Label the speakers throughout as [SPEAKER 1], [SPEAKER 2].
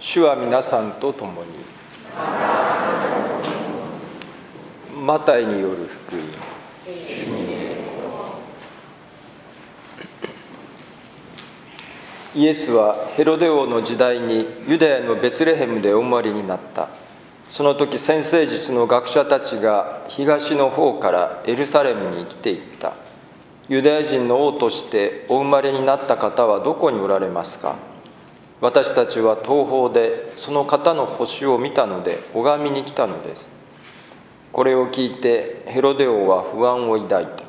[SPEAKER 1] 主は皆さんと共に。マタイによる福音。イエスはヘロデ王の時代にユダヤのベツレヘムでお生まれになった。その時先生術の学者たちが東の方からエルサレムに来ていった。ユダヤ人の王としてお生まれになった方はどこにおられますか？私たちは東方でその方の星を見たので拝みに来たのです。これを聞いてヘロデ王は不安を抱いた。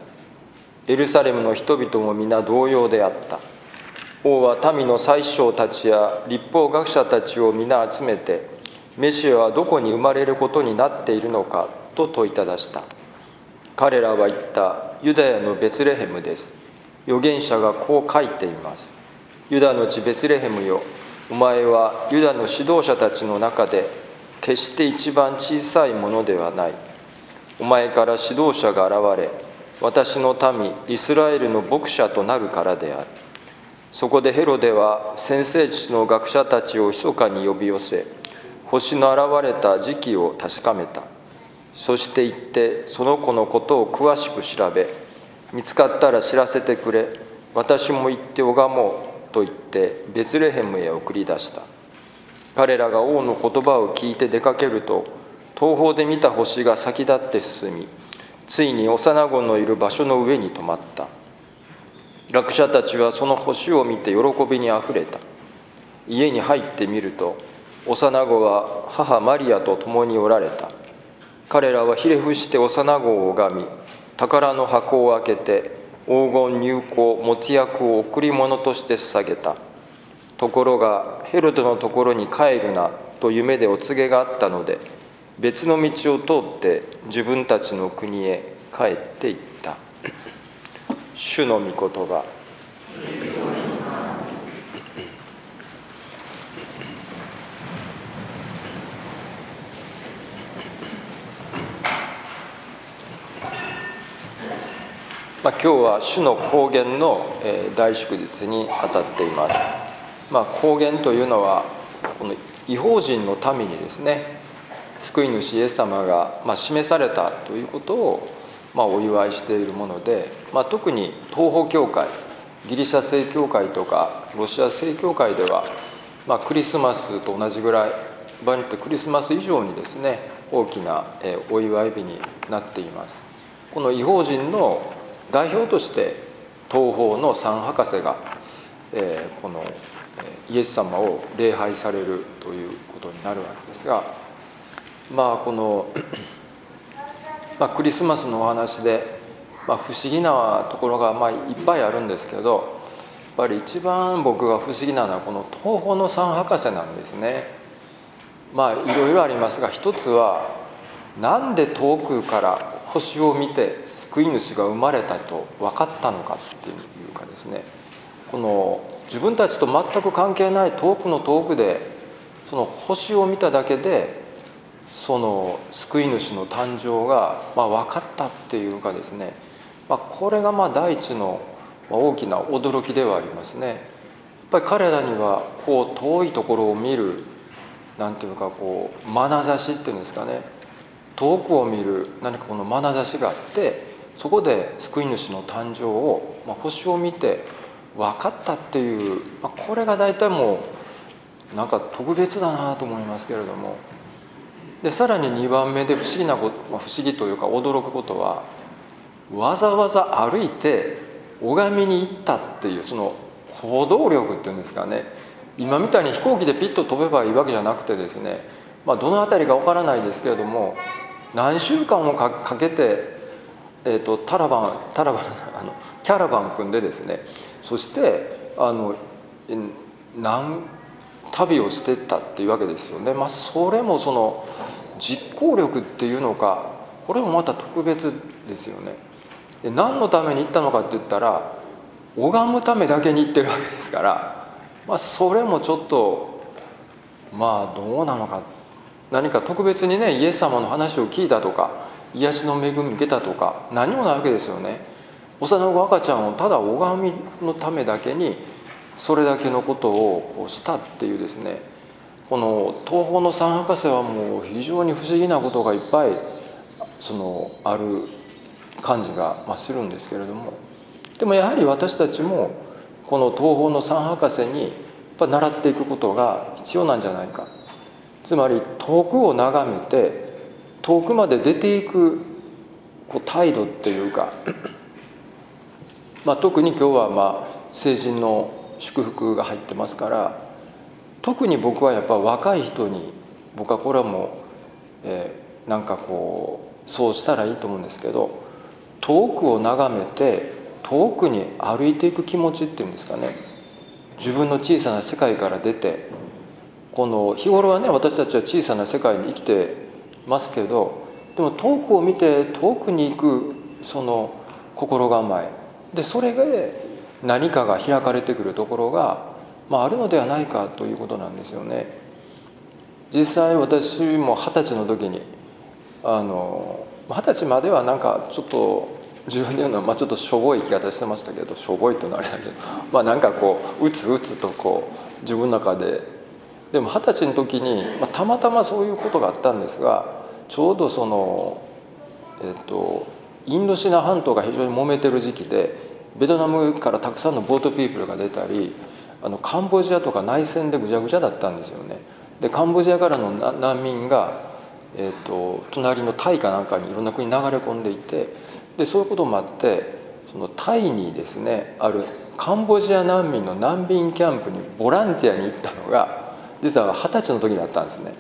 [SPEAKER 1] エルサレムの人々も皆同様であった。王は民の宰相たちや立法学者たちを皆集めてメシアはどこに生まれることになっているのかと問いただした。彼らは言ったユダヤのベツレヘムです。預言者がこう書いています。ユダの地ベツレヘムよお前はユダの指導者たちの中で決して一番小さいものではない。お前から指導者が現れ私の民イスラエルの牧者となるからである。そこでヘロデは先生術の学者たちを密かに呼び寄せ星の現れた時期を確かめた。そして行ってその子のことを詳しく調べ見つかったら知らせてくれ。私も行って拝もう。と言ってベツレヘムへ送り出した。彼らが王の言葉を聞いて出かけると東方で見た星が先立って進みついに幼子のいる場所の上に止まった。学者たちはその星を見て喜びにあふれた。家に入ってみると幼子は母マリアと共におられた。彼らはひれ伏して幼子を拝み宝の箱を開けて黄金入香持役を贈り物として捧げた。ところがヘロドのところに帰るなと夢でお告げがあったので別の道を通って自分たちの国へ帰っていった。主の御言葉。まあ、今日は主の高原の、大祝日にあたっています、まあ、高原というのはこの違法人の民にですね救い主イエス様が、ま示されたということを、まお祝いしているもので、まあ、特に東方教会ギリシャ正教会とかロシア正教会では、ま、クリスマスと同じぐらい場合によってクリスマス以上にですね大きなお祝い日になっています。この違法人の代表として東方の三博士が、え、このイエス様を礼拝されるということになるわけですがまあこの、ま、クリスマスのお話で、ま、不思議なところがまいっぱいあるんですけどやっぱり一番僕が不思議なのはこの東方の三博士なんですね。まあいろいろありますが一つはなんで遠くから星を見て救い主が生まれたと分かったのかっていうかですねこの自分たちと全く関係ない遠くの遠くでその星を見ただけでその救い主の誕生がま分かったっていうかですね、ま、これがまあ第一の大きな驚きではありますね。やっぱり彼らにはこう遠いところを見るなんていうかこう眼差しっていうんですかね遠くを見る何かこの眼差しがあってそこで救い主の誕生を、まあ、星を見て分かったっていう、まあ、これが大体もうなんか特別だなと思いますけれども。でさらに2番目で不思議なこと、まあ、不思議というか驚くことはわざわざ歩いて拝みに行ったっていうその行動力っていうんですかね。今みたいに飛行機でピッと飛べばいいわけじゃなくてですね、まあ、どの辺りか分からないですけれども何週間もかけて、えーと、タラバンタラバン あのキャラバン組んでですねそしてあの何旅をしてったっていうわけですよね。まあ、それもその実行力っていうのかこれもまた特別ですよね。で何のために行ったのかって言ったら拝むためだけに行ってるわけですから、まあ、それもちょっとまあどうなのかって何か特別にねイエス様の話を聞いたとか癒しの恵み受けたとか何もないわけですよね。幼子赤ちゃんをただ拝みのためだけにそれだけのことをこうしたっていうですね。この東方の三博士はもう非常に不思議なことがいっぱいそのある感じが、するんですけれども。でもやはり私たちもこの東方の三博士にやっぱ習っていくことが必要なんじゃないか。つまり遠くを眺めて遠くまで出ていくこう態度っていうか、まあ、特に今日はまあ成人の祝福が入ってますから特に僕はやっぱ若い人に僕はこれはもう、えー、なんかこうそうしたらいいと思うんですけど遠くを眺めて遠くに歩いていく気持ちっていうんですかね。自分の小さな世界から出てこの日頃はね私たちは小さな世界に生きてますけどでも遠くを見て遠くに行くその心構えでそれで何かが開かれてくるところがまあ、あるのではないかということなんですよね。実際私も二十歳の時にあの二十歳まではなんかちょっと自分で言うのは、まあ、ちょっとしょぼい生き方してましたけどしょぼいっていうのはあれだけどまあなんかこううつうつとこう自分の中ででも二十歳の時に、まあ、たまたまそういうことがあったんですがちょうどそのえっとインドシナ半島が非常に揉めてる時期でベトナムからたくさんのボートピープルが出たりあのカンボジアとか内戦でぐちゃぐちゃだったんですよね。でカンボジアからの難民が、えーと、隣のタイかなんかにいろんな国に流れ込んでいてでそういうこともあってそのタイにですねあるカンボジア難民の難民キャンプにボランティアに行ったのが実は二十歳の時だったんですね。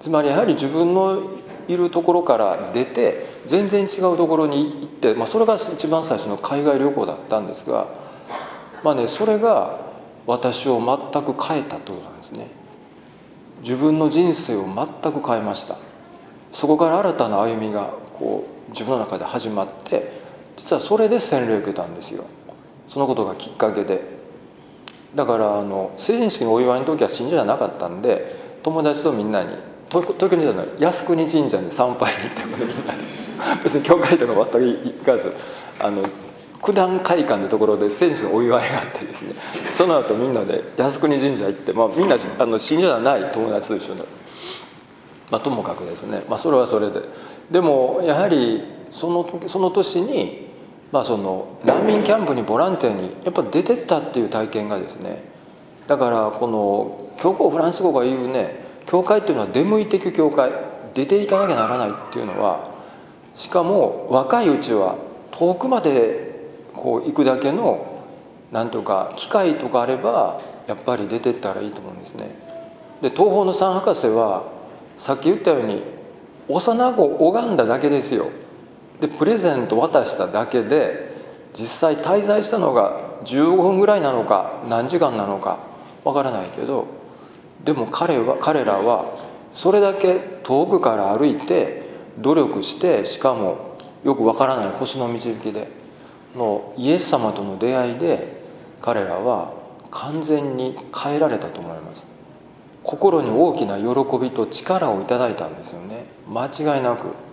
[SPEAKER 1] つまりやはり自分のいるところから出て全然違うところに行って、まあ、それが一番最初の海外旅行だったんですが。まあねそれが私を全く変えたということなんですね自分の人生を全く変えましたそこから新たな歩みがこう自分の中で始まって実はそれで洗礼を受けたんですよそのことがきっかけでだからあの成人式のお祝いの時は信者じゃなかったんで友達とみんなに東京にいたの靖国神社に参拝に行ってみんな 別に教会とか全く行かずあの九段会館のところで選手のお祝いがあってですねその後みんなで靖国神社行って、まあ、みんなあの信者じゃない友達と一緒に、まあ、ともかくですね、まあ、それはそれで。でもやはりそのその年に、まあ、その難民キャンプにボランティアにやっぱ出てったっていう体験がですねだからこの教皇フランス語が言うね教会っていうのは出向いていく教会出ていかなきゃならないっていうのはしかも若いうちは遠くまでこう行くだけの何とか機会とかあればやっぱり出てったらいいと思うんですね。で東方の三博士はさっき言ったように幼子拝んだだけですよ。でプレゼント渡しただけで実際滞在したのが15分ぐらいなのか何時間なのかわからないけどでも彼は彼らはそれだけ遠くから歩いて努力してしかもよくわからない星の導きでのイエス様との出会いで彼らは完全に変えられたと思います。心に大きな喜びと力をいただいたんですよね。間違いなく。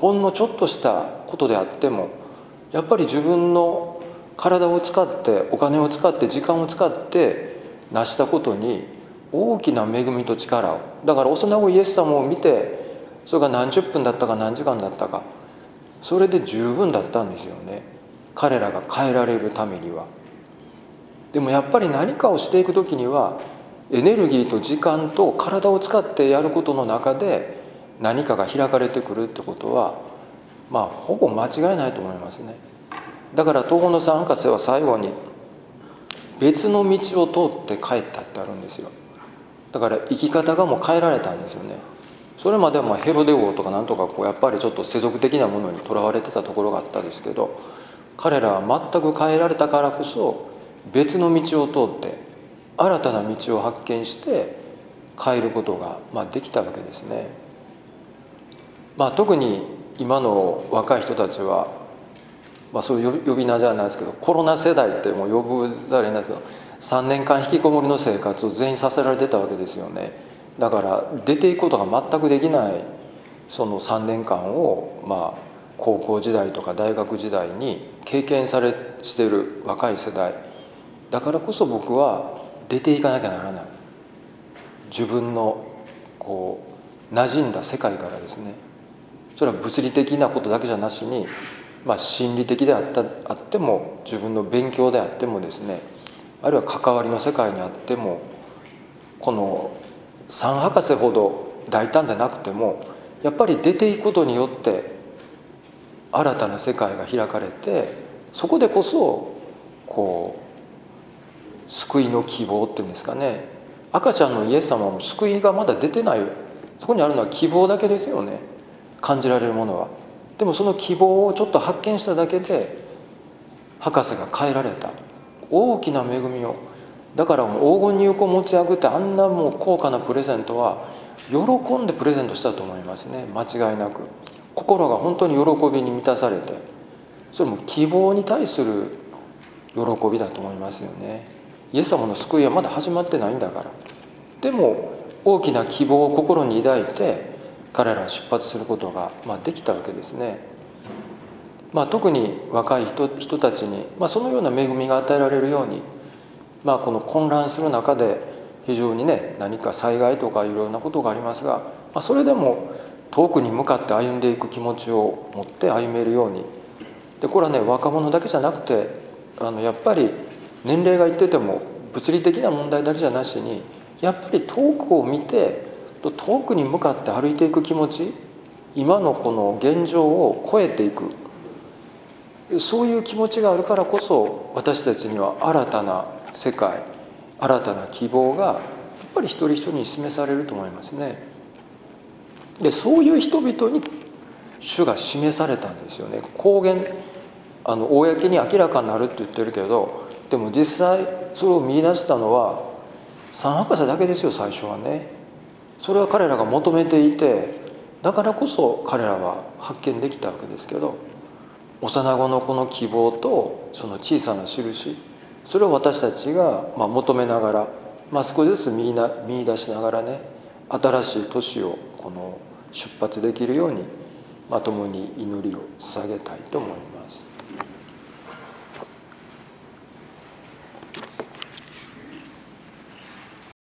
[SPEAKER 1] ほんのちょっとしたことであってもやっぱり自分の体を使ってお金を使って時間を使って成したことに大きな恵みと力を。だから幼子イエス様を見てそれが何十分だったか何時間だったかそれで十分だったんですよね。彼らが変えられるためには。でもやっぱり何かをしていく時にはエネルギーと時間と体を使ってやることの中で何かが開かれてくるってことはまあほぼ間違いないと思いますね。だから東方の三博士は最後に別の道を通って帰ったってあるんですよ。だから生き方がもう変えられたんですよね。それまではヘロデ王とかなんとかこうやっぱりちょっと世俗的なものにとらわれてたところがあったんですけど彼らは全く変えられたからこそ別の道を通って新たな道を発見して変えることが、まあ、できたわけですね。まあ、特に今の若い人たちは、まあ、そういう呼び名じゃないですけどコロナ世代ってもう呼ぶざるないですけど3年間引きこもりの生活を全員させられてたわけですよね。だから出ていくことが全くできないその3年間をまあ高校時代とか大学時代に経験されしてる若い世代。だからこそ僕は出ていかなきゃならない。自分のこう馴染んだ世界からですね。それは物理的なことだけじゃなしに、まあ、心理的であったあっても自分の勉強であってもですねあるいは関わりの世界にあってもこの三博士ほど大胆でなくてもやっぱり出ていくことによって新たな世界が開かれてそこでこそこう救いの希望っていうんですかね赤ちゃんのイエス様も救いがまだ出てないそこにあるのは希望だけですよね。感じられるものは。でもその希望をちょっと発見しただけで博士が変えられた。大きな恵みを。だから黄金入魂持ち上げてあんなもう高価なプレゼントは喜んでプレゼントしたと思いますね。間違いなく。心が本当に喜びに満たされて。それも希望に対する喜びだと思いますよね。イエス様の救いはまだ始まってないんだから。でも大きな希望を心に抱いて彼らは出発することが、まあ、できたわけですね、まあ、特に若い人人たちに、まあ、そのような恵みが与えられるように、まあ、この混乱する中で非常にね何か災害とかいろいろなことがありますが、まあ、それでも遠くに向かって歩んでいく気持ちを持って歩めるように。でこれはね若者だけじゃなくてあのやっぱり年齢がいってても物理的な問題だけじゃなしにやっぱり遠くを見てと遠くに向かって歩いていく気持ち今のこの現状を超えていくそういう気持ちがあるからこそ私たちには新たな世界新たな希望がやっぱり一人一人に示されると思いますね。でそういう人々に主が示されたんですよね。公言あの公に明らかになるって言ってるけどでも実際それを見出したのは三博士だけですよ最初はね。それは彼らが求めていてだからこそ彼らは発見できたわけですけど幼子のこの希望とその小さな印それを私たちがま求めながら、まあ、少しずつ見見出しながらね新しい年をこの出発できるようにまともに祈りを捧げたいと思います。